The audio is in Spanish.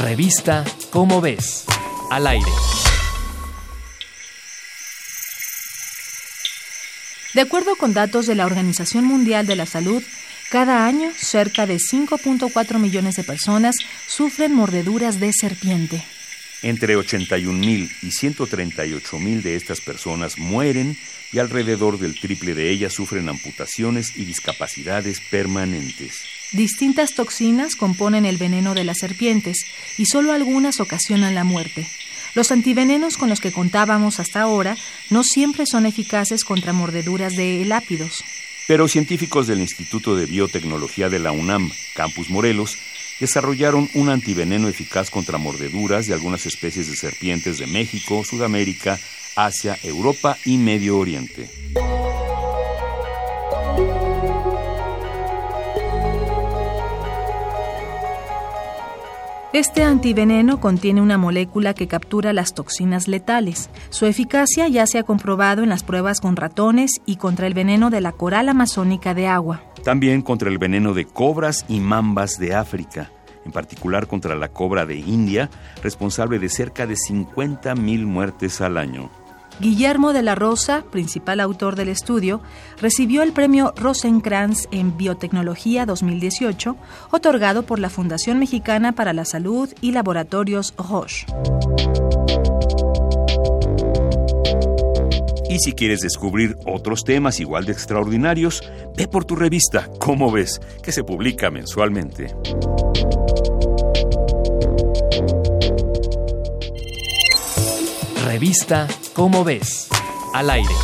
Revista Cómo ves, al aire. De acuerdo con datos de la Organización Mundial de la Salud, cada año cerca de 5.4 millones de personas sufren mordeduras de serpiente. Entre 81.000 y 138.000 de estas personas mueren y alrededor del triple de ellas sufren amputaciones y discapacidades permanentes. Distintas toxinas componen el veneno de las serpientes y solo algunas ocasionan la muerte. Los antivenenos con los que contábamos hasta ahora no siempre son eficaces contra mordeduras de lápidos. Pero científicos del Instituto de Biotecnología de la UNAM, Campus Morelos, desarrollaron un antiveneno eficaz contra mordeduras de algunas especies de serpientes de México, Sudamérica, Asia, Europa y Medio Oriente. Este antiveneno contiene una molécula que captura las toxinas letales. Su eficacia ya se ha comprobado en las pruebas con ratones y contra el veneno de la coral amazónica de agua. También contra el veneno de cobras y mambas de África, en particular contra la cobra de India, responsable de cerca de 50.000 muertes al año. Guillermo de la Rosa, principal autor del estudio, recibió el premio Rosenkrantz en Biotecnología 2018, otorgado por la Fundación Mexicana para la Salud y Laboratorios Roche. Y si quieres descubrir otros temas igual de extraordinarios, ve por tu revista, ¿Cómo ves?, que se publica mensualmente. Revista Cómo ves, al aire.